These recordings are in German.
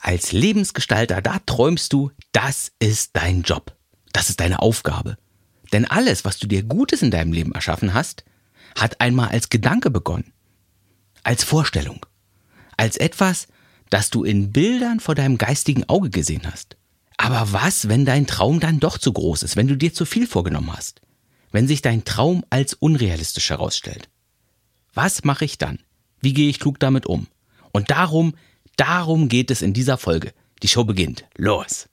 Als Lebensgestalter, da träumst du, das ist dein Job. Das ist deine Aufgabe. Denn alles, was du dir Gutes in deinem Leben erschaffen hast, hat einmal als Gedanke begonnen. Als Vorstellung. Als etwas, das du in Bildern vor deinem geistigen Auge gesehen hast. Aber was, wenn dein Traum dann doch zu groß ist, wenn du dir zu viel vorgenommen hast? Wenn sich dein Traum als unrealistisch herausstellt? Was mache ich dann? Wie gehe ich klug damit um? Und darum, darum geht es in dieser Folge. Die Show beginnt. Los!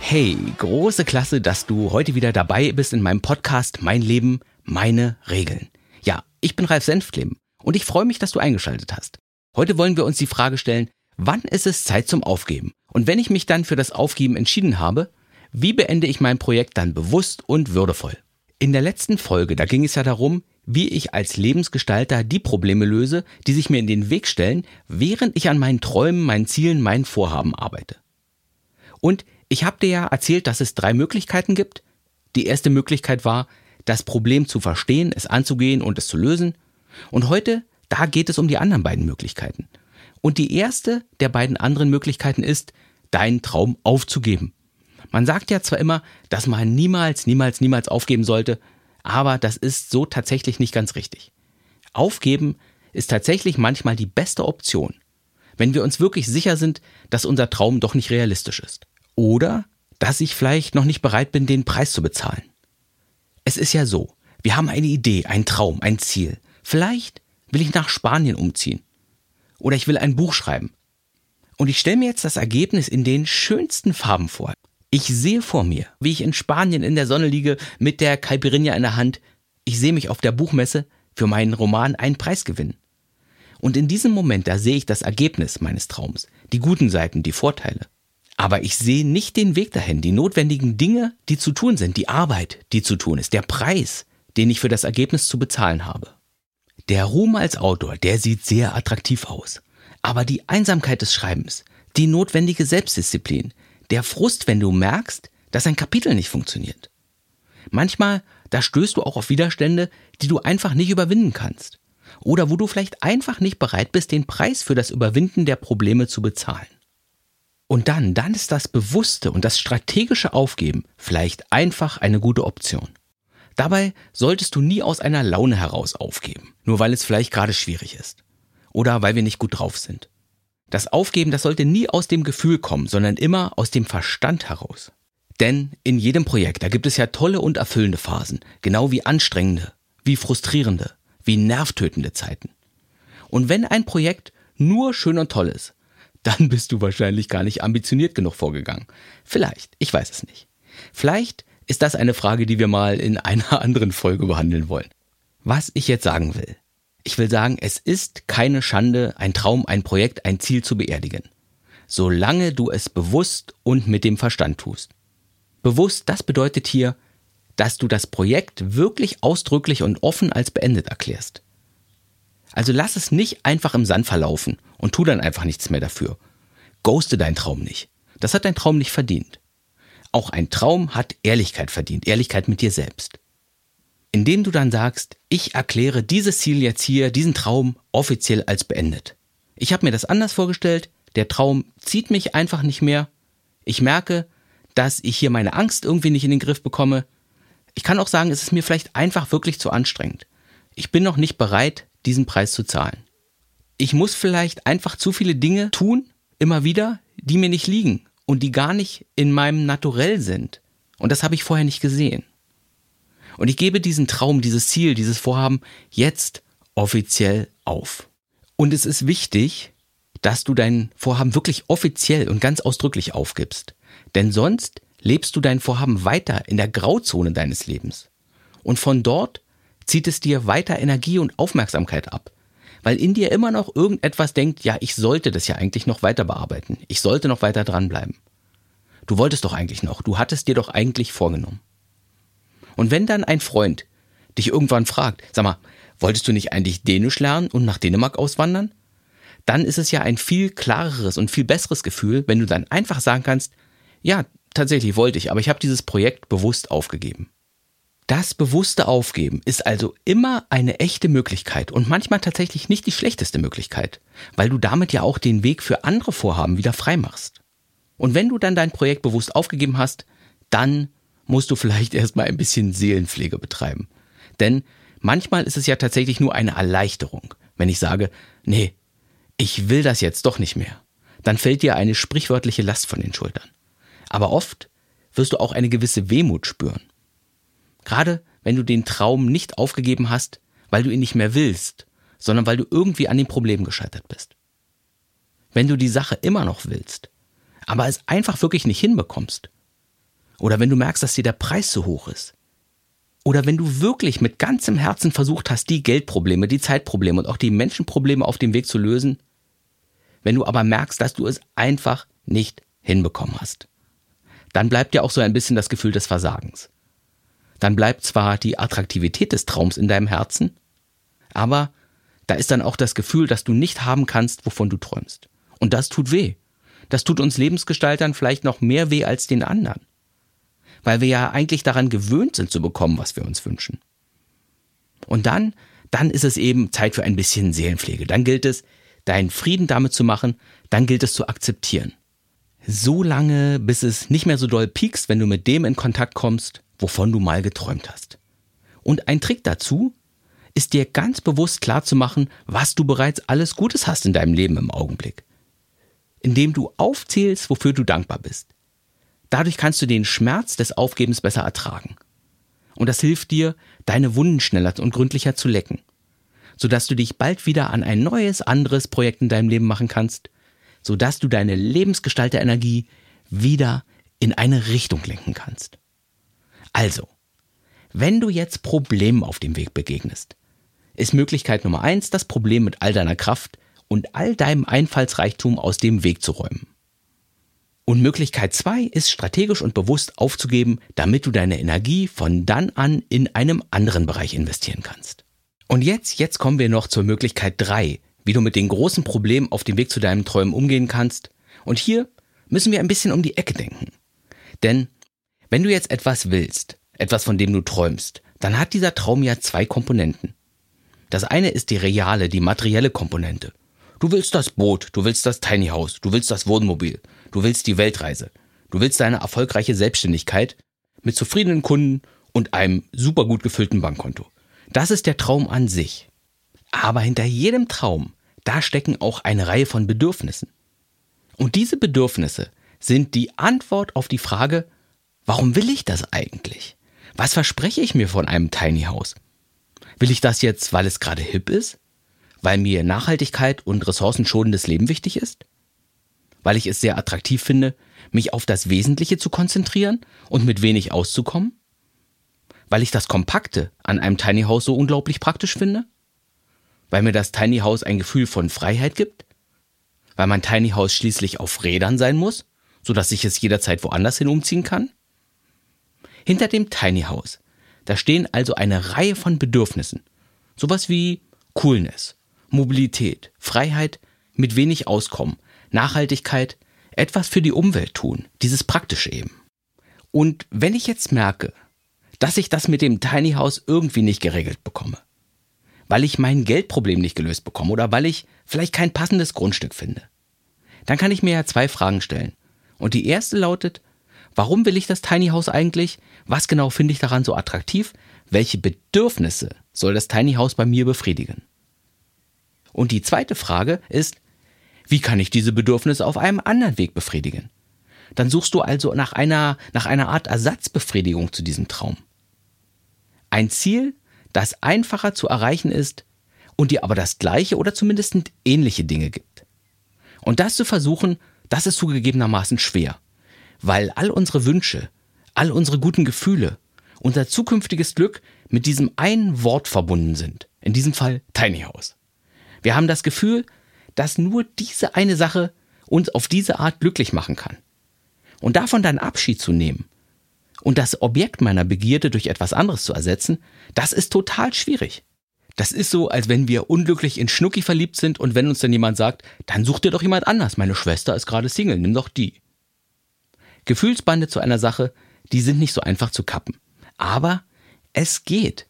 Hey, große Klasse, dass du heute wieder dabei bist in meinem Podcast Mein Leben, meine Regeln. Ja, ich bin Ralf Senftleben und ich freue mich, dass du eingeschaltet hast. Heute wollen wir uns die Frage stellen, wann ist es Zeit zum Aufgeben? Und wenn ich mich dann für das Aufgeben entschieden habe, wie beende ich mein Projekt dann bewusst und würdevoll? In der letzten Folge, da ging es ja darum, wie ich als Lebensgestalter die Probleme löse, die sich mir in den Weg stellen, während ich an meinen Träumen, meinen Zielen, meinen Vorhaben arbeite. Und ich habe dir ja erzählt, dass es drei Möglichkeiten gibt. Die erste Möglichkeit war, das Problem zu verstehen, es anzugehen und es zu lösen. Und heute, da geht es um die anderen beiden Möglichkeiten. Und die erste der beiden anderen Möglichkeiten ist, deinen Traum aufzugeben. Man sagt ja zwar immer, dass man niemals, niemals, niemals aufgeben sollte, aber das ist so tatsächlich nicht ganz richtig. Aufgeben ist tatsächlich manchmal die beste Option, wenn wir uns wirklich sicher sind, dass unser Traum doch nicht realistisch ist. Oder dass ich vielleicht noch nicht bereit bin, den Preis zu bezahlen. Es ist ja so, wir haben eine Idee, einen Traum, ein Ziel. Vielleicht will ich nach Spanien umziehen. Oder ich will ein Buch schreiben. Und ich stelle mir jetzt das Ergebnis in den schönsten Farben vor. Ich sehe vor mir, wie ich in Spanien in der Sonne liege mit der Caipirinha in der Hand. Ich sehe mich auf der Buchmesse für meinen Roman einen Preis gewinnen. Und in diesem Moment, da sehe ich das Ergebnis meines Traums, die guten Seiten, die Vorteile. Aber ich sehe nicht den Weg dahin, die notwendigen Dinge, die zu tun sind, die Arbeit, die zu tun ist, der Preis, den ich für das Ergebnis zu bezahlen habe. Der Ruhm als Autor, der sieht sehr attraktiv aus. Aber die Einsamkeit des Schreibens, die notwendige Selbstdisziplin, der Frust, wenn du merkst, dass ein Kapitel nicht funktioniert. Manchmal, da stößt du auch auf Widerstände, die du einfach nicht überwinden kannst. Oder wo du vielleicht einfach nicht bereit bist, den Preis für das Überwinden der Probleme zu bezahlen. Und dann, dann ist das bewusste und das strategische Aufgeben vielleicht einfach eine gute Option. Dabei solltest du nie aus einer Laune heraus aufgeben, nur weil es vielleicht gerade schwierig ist. Oder weil wir nicht gut drauf sind. Das Aufgeben, das sollte nie aus dem Gefühl kommen, sondern immer aus dem Verstand heraus. Denn in jedem Projekt, da gibt es ja tolle und erfüllende Phasen, genau wie anstrengende, wie frustrierende, wie nervtötende Zeiten. Und wenn ein Projekt nur schön und toll ist, dann bist du wahrscheinlich gar nicht ambitioniert genug vorgegangen. Vielleicht, ich weiß es nicht. Vielleicht ist das eine Frage, die wir mal in einer anderen Folge behandeln wollen. Was ich jetzt sagen will. Ich will sagen, es ist keine Schande, ein Traum, ein Projekt, ein Ziel zu beerdigen. Solange du es bewusst und mit dem Verstand tust. Bewusst, das bedeutet hier, dass du das Projekt wirklich ausdrücklich und offen als beendet erklärst. Also lass es nicht einfach im Sand verlaufen und tu dann einfach nichts mehr dafür. Ghoste deinen Traum nicht. Das hat dein Traum nicht verdient. Auch ein Traum hat Ehrlichkeit verdient, Ehrlichkeit mit dir selbst. Indem du dann sagst, ich erkläre dieses Ziel jetzt hier, diesen Traum offiziell als beendet. Ich habe mir das anders vorgestellt, der Traum zieht mich einfach nicht mehr. Ich merke, dass ich hier meine Angst irgendwie nicht in den Griff bekomme. Ich kann auch sagen, es ist mir vielleicht einfach wirklich zu anstrengend. Ich bin noch nicht bereit, diesen Preis zu zahlen. Ich muss vielleicht einfach zu viele Dinge tun, immer wieder, die mir nicht liegen und die gar nicht in meinem Naturell sind. Und das habe ich vorher nicht gesehen. Und ich gebe diesen Traum, dieses Ziel, dieses Vorhaben jetzt offiziell auf. Und es ist wichtig, dass du dein Vorhaben wirklich offiziell und ganz ausdrücklich aufgibst. Denn sonst lebst du dein Vorhaben weiter in der Grauzone deines Lebens. Und von dort zieht es dir weiter Energie und Aufmerksamkeit ab. Weil in dir immer noch irgendetwas denkt, ja, ich sollte das ja eigentlich noch weiter bearbeiten. Ich sollte noch weiter dranbleiben. Du wolltest doch eigentlich noch. Du hattest dir doch eigentlich vorgenommen. Und wenn dann ein Freund dich irgendwann fragt, sag mal, wolltest du nicht eigentlich Dänisch lernen und nach Dänemark auswandern? Dann ist es ja ein viel klareres und viel besseres Gefühl, wenn du dann einfach sagen kannst, ja, tatsächlich wollte ich, aber ich habe dieses Projekt bewusst aufgegeben. Das bewusste Aufgeben ist also immer eine echte Möglichkeit und manchmal tatsächlich nicht die schlechteste Möglichkeit, weil du damit ja auch den Weg für andere Vorhaben wieder frei machst. Und wenn du dann dein Projekt bewusst aufgegeben hast, dann musst du vielleicht erstmal ein bisschen Seelenpflege betreiben. Denn manchmal ist es ja tatsächlich nur eine Erleichterung, wenn ich sage, nee, ich will das jetzt doch nicht mehr. Dann fällt dir eine sprichwörtliche Last von den Schultern. Aber oft wirst du auch eine gewisse Wehmut spüren. Gerade wenn du den Traum nicht aufgegeben hast, weil du ihn nicht mehr willst, sondern weil du irgendwie an dem Problem gescheitert bist. Wenn du die Sache immer noch willst, aber es einfach wirklich nicht hinbekommst. Oder wenn du merkst, dass dir der Preis zu hoch ist. Oder wenn du wirklich mit ganzem Herzen versucht hast, die Geldprobleme, die Zeitprobleme und auch die Menschenprobleme auf dem Weg zu lösen, wenn du aber merkst, dass du es einfach nicht hinbekommen hast, dann bleibt dir auch so ein bisschen das Gefühl des Versagens dann bleibt zwar die Attraktivität des Traums in deinem Herzen, aber da ist dann auch das Gefühl, dass du nicht haben kannst, wovon du träumst. Und das tut weh. Das tut uns Lebensgestaltern vielleicht noch mehr weh als den anderen. Weil wir ja eigentlich daran gewöhnt sind zu bekommen, was wir uns wünschen. Und dann, dann ist es eben Zeit für ein bisschen Seelenpflege. Dann gilt es, deinen Frieden damit zu machen, dann gilt es zu akzeptieren. So lange, bis es nicht mehr so doll piekst, wenn du mit dem in Kontakt kommst, wovon du mal geträumt hast. Und ein Trick dazu ist dir ganz bewusst klar zu machen, was du bereits alles Gutes hast in deinem Leben im Augenblick. Indem du aufzählst, wofür du dankbar bist. Dadurch kannst du den Schmerz des Aufgebens besser ertragen. Und das hilft dir, deine Wunden schneller und gründlicher zu lecken, sodass du dich bald wieder an ein neues, anderes Projekt in deinem Leben machen kannst, sodass du deine Lebensgestalterenergie wieder in eine Richtung lenken kannst. Also, wenn du jetzt Problemen auf dem Weg begegnest, ist Möglichkeit Nummer eins, das Problem mit all deiner Kraft und all deinem Einfallsreichtum aus dem Weg zu räumen. Und Möglichkeit zwei ist strategisch und bewusst aufzugeben, damit du deine Energie von dann an in einem anderen Bereich investieren kannst. Und jetzt, jetzt kommen wir noch zur Möglichkeit drei, wie du mit den großen Problemen auf dem Weg zu deinem Träumen umgehen kannst. Und hier müssen wir ein bisschen um die Ecke denken. Denn wenn du jetzt etwas willst, etwas von dem du träumst, dann hat dieser Traum ja zwei Komponenten. Das eine ist die reale, die materielle Komponente. Du willst das Boot, du willst das Tiny House, du willst das Wohnmobil, du willst die Weltreise, du willst deine erfolgreiche Selbstständigkeit mit zufriedenen Kunden und einem super gut gefüllten Bankkonto. Das ist der Traum an sich. Aber hinter jedem Traum, da stecken auch eine Reihe von Bedürfnissen. Und diese Bedürfnisse sind die Antwort auf die Frage, Warum will ich das eigentlich? Was verspreche ich mir von einem Tiny House? Will ich das jetzt, weil es gerade hip ist? Weil mir Nachhaltigkeit und ressourcenschonendes Leben wichtig ist? Weil ich es sehr attraktiv finde, mich auf das Wesentliche zu konzentrieren und mit wenig auszukommen? Weil ich das Kompakte an einem Tiny House so unglaublich praktisch finde? Weil mir das Tiny House ein Gefühl von Freiheit gibt? Weil mein Tiny House schließlich auf Rädern sein muss, sodass ich es jederzeit woanders hin umziehen kann? Hinter dem Tiny House, da stehen also eine Reihe von Bedürfnissen. Sowas wie Coolness, Mobilität, Freiheit, mit wenig Auskommen, Nachhaltigkeit, etwas für die Umwelt tun, dieses Praktische eben. Und wenn ich jetzt merke, dass ich das mit dem Tiny House irgendwie nicht geregelt bekomme, weil ich mein Geldproblem nicht gelöst bekomme oder weil ich vielleicht kein passendes Grundstück finde, dann kann ich mir ja zwei Fragen stellen. Und die erste lautet, Warum will ich das Tiny House eigentlich? Was genau finde ich daran so attraktiv? Welche Bedürfnisse soll das Tiny House bei mir befriedigen? Und die zweite Frage ist, wie kann ich diese Bedürfnisse auf einem anderen Weg befriedigen? Dann suchst du also nach einer, nach einer Art Ersatzbefriedigung zu diesem Traum. Ein Ziel, das einfacher zu erreichen ist und dir aber das gleiche oder zumindest ähnliche Dinge gibt. Und das zu versuchen, das ist zugegebenermaßen schwer weil all unsere Wünsche, all unsere guten Gefühle, unser zukünftiges Glück mit diesem einen Wort verbunden sind. In diesem Fall Tiny House. Wir haben das Gefühl, dass nur diese eine Sache uns auf diese Art glücklich machen kann. Und davon dann Abschied zu nehmen und das Objekt meiner Begierde durch etwas anderes zu ersetzen, das ist total schwierig. Das ist so, als wenn wir unglücklich in Schnucki verliebt sind und wenn uns dann jemand sagt, dann such dir doch jemand anders. Meine Schwester ist gerade Single, nimm doch die. Gefühlsbande zu einer Sache, die sind nicht so einfach zu kappen. Aber Es geht.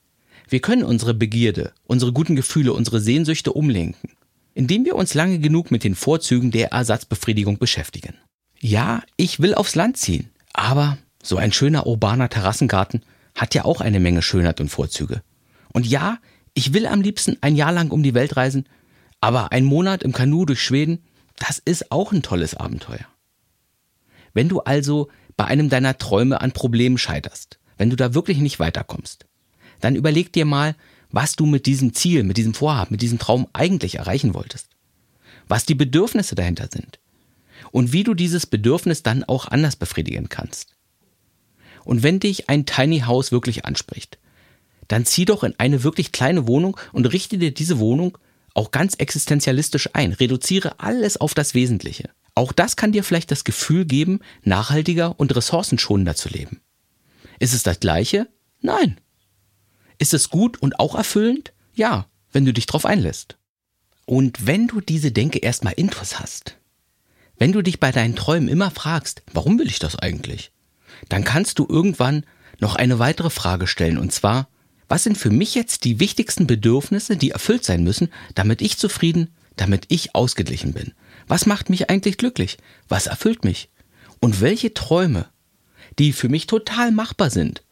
Wir können unsere Begierde, unsere guten Gefühle, unsere Sehnsüchte umlenken, indem wir uns lange genug mit den Vorzügen der Ersatzbefriedigung beschäftigen. Ja, ich will aufs Land ziehen, aber so ein schöner urbaner Terrassengarten hat ja auch eine Menge Schönheit und Vorzüge. Und ja, ich will am liebsten ein Jahr lang um die Welt reisen, aber ein Monat im Kanu durch Schweden, das ist auch ein tolles Abenteuer. Wenn du also bei einem deiner Träume an Problemen scheiterst, wenn du da wirklich nicht weiterkommst, dann überleg dir mal, was du mit diesem Ziel, mit diesem Vorhaben, mit diesem Traum eigentlich erreichen wolltest. Was die Bedürfnisse dahinter sind. Und wie du dieses Bedürfnis dann auch anders befriedigen kannst. Und wenn dich ein Tiny House wirklich anspricht, dann zieh doch in eine wirklich kleine Wohnung und richte dir diese Wohnung auch ganz existenzialistisch ein. Reduziere alles auf das Wesentliche. Auch das kann dir vielleicht das Gefühl geben, nachhaltiger und ressourcenschonender zu leben. Ist es das gleiche? Nein. Ist es gut und auch erfüllend? Ja, wenn du dich drauf einlässt. Und wenn du diese Denke erstmal intus hast, wenn du dich bei deinen Träumen immer fragst, warum will ich das eigentlich? dann kannst du irgendwann noch eine weitere Frage stellen, und zwar, was sind für mich jetzt die wichtigsten Bedürfnisse, die erfüllt sein müssen, damit ich zufrieden, damit ich ausgeglichen bin? Was macht mich eigentlich glücklich? Was erfüllt mich? Und welche Träume, die für mich total machbar sind,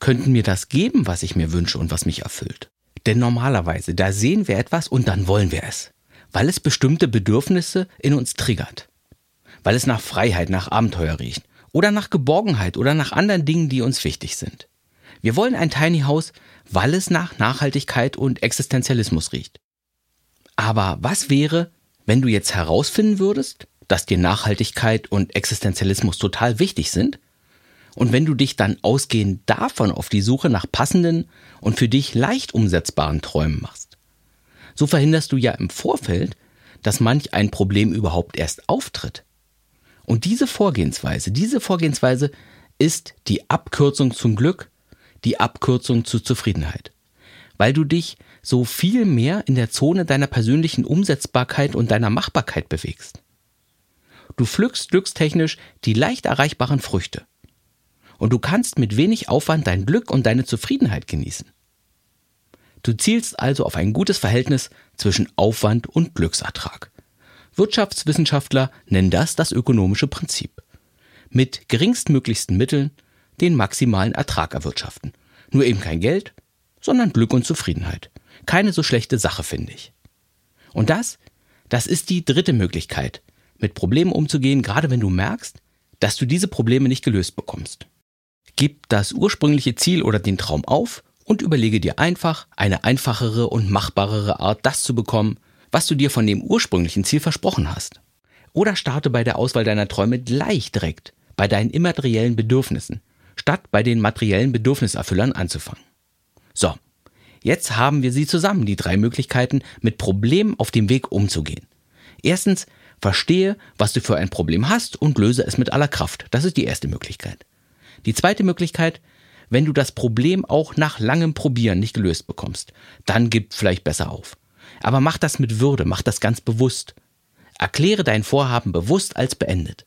könnten mir das geben, was ich mir wünsche und was mich erfüllt? Denn normalerweise, da sehen wir etwas und dann wollen wir es, weil es bestimmte Bedürfnisse in uns triggert, weil es nach Freiheit, nach Abenteuer riecht, oder nach Geborgenheit oder nach anderen Dingen, die uns wichtig sind. Wir wollen ein Tiny House, weil es nach Nachhaltigkeit und Existenzialismus riecht. Aber was wäre, wenn du jetzt herausfinden würdest, dass dir Nachhaltigkeit und Existenzialismus total wichtig sind? Und wenn du dich dann ausgehend davon auf die Suche nach passenden und für dich leicht umsetzbaren Träumen machst? So verhinderst du ja im Vorfeld, dass manch ein Problem überhaupt erst auftritt. Und diese Vorgehensweise, diese Vorgehensweise ist die Abkürzung zum Glück, die Abkürzung zur Zufriedenheit. Weil du dich so viel mehr in der Zone deiner persönlichen Umsetzbarkeit und deiner Machbarkeit bewegst. Du pflückst glückstechnisch die leicht erreichbaren Früchte. Und du kannst mit wenig Aufwand dein Glück und deine Zufriedenheit genießen. Du zielst also auf ein gutes Verhältnis zwischen Aufwand und Glücksertrag. Wirtschaftswissenschaftler nennen das das ökonomische Prinzip. Mit geringstmöglichsten Mitteln den maximalen Ertrag erwirtschaften. Nur eben kein Geld, sondern Glück und Zufriedenheit. Keine so schlechte Sache, finde ich. Und das, das ist die dritte Möglichkeit, mit Problemen umzugehen, gerade wenn du merkst, dass du diese Probleme nicht gelöst bekommst. Gib das ursprüngliche Ziel oder den Traum auf und überlege dir einfach eine einfachere und machbarere Art, das zu bekommen, was du dir von dem ursprünglichen Ziel versprochen hast. Oder starte bei der Auswahl deiner Träume gleich direkt bei deinen immateriellen Bedürfnissen, statt bei den materiellen Bedürfniserfüllern anzufangen. So, jetzt haben wir sie zusammen, die drei Möglichkeiten, mit Problemen auf dem Weg umzugehen. Erstens, verstehe, was du für ein Problem hast und löse es mit aller Kraft. Das ist die erste Möglichkeit. Die zweite Möglichkeit, wenn du das Problem auch nach langem Probieren nicht gelöst bekommst, dann gib vielleicht besser auf. Aber mach das mit Würde, mach das ganz bewusst. Erkläre dein Vorhaben bewusst als beendet.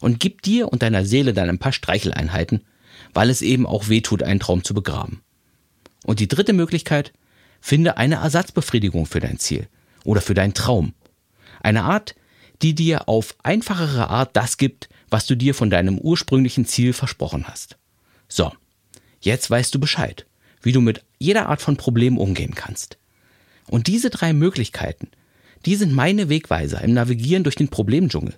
Und gib dir und deiner Seele dann ein paar Streicheleinheiten, weil es eben auch weh tut, einen Traum zu begraben. Und die dritte Möglichkeit, finde eine Ersatzbefriedigung für dein Ziel oder für deinen Traum. Eine Art, die dir auf einfachere Art das gibt, was du dir von deinem ursprünglichen Ziel versprochen hast. So, jetzt weißt du Bescheid, wie du mit jeder Art von Problem umgehen kannst. Und diese drei Möglichkeiten, die sind meine Wegweiser im Navigieren durch den Problemdschungel.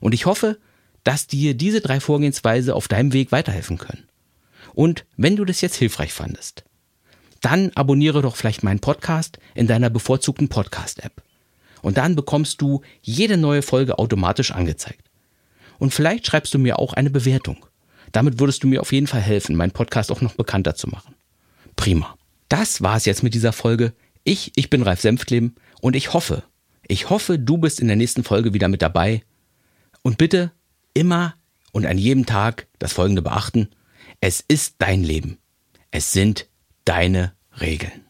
Und ich hoffe, dass dir diese drei Vorgehensweise auf deinem Weg weiterhelfen können. Und wenn du das jetzt hilfreich fandest, dann abonniere doch vielleicht meinen Podcast in deiner bevorzugten Podcast-App. Und dann bekommst du jede neue Folge automatisch angezeigt. Und vielleicht schreibst du mir auch eine Bewertung. Damit würdest du mir auf jeden Fall helfen, meinen Podcast auch noch bekannter zu machen. Prima. Das war's jetzt mit dieser Folge. Ich, ich bin Ralf Senftleben und ich hoffe, ich hoffe, du bist in der nächsten Folge wieder mit dabei. Und bitte immer und an jedem Tag das Folgende beachten. Es ist dein Leben. Es sind deine Regeln.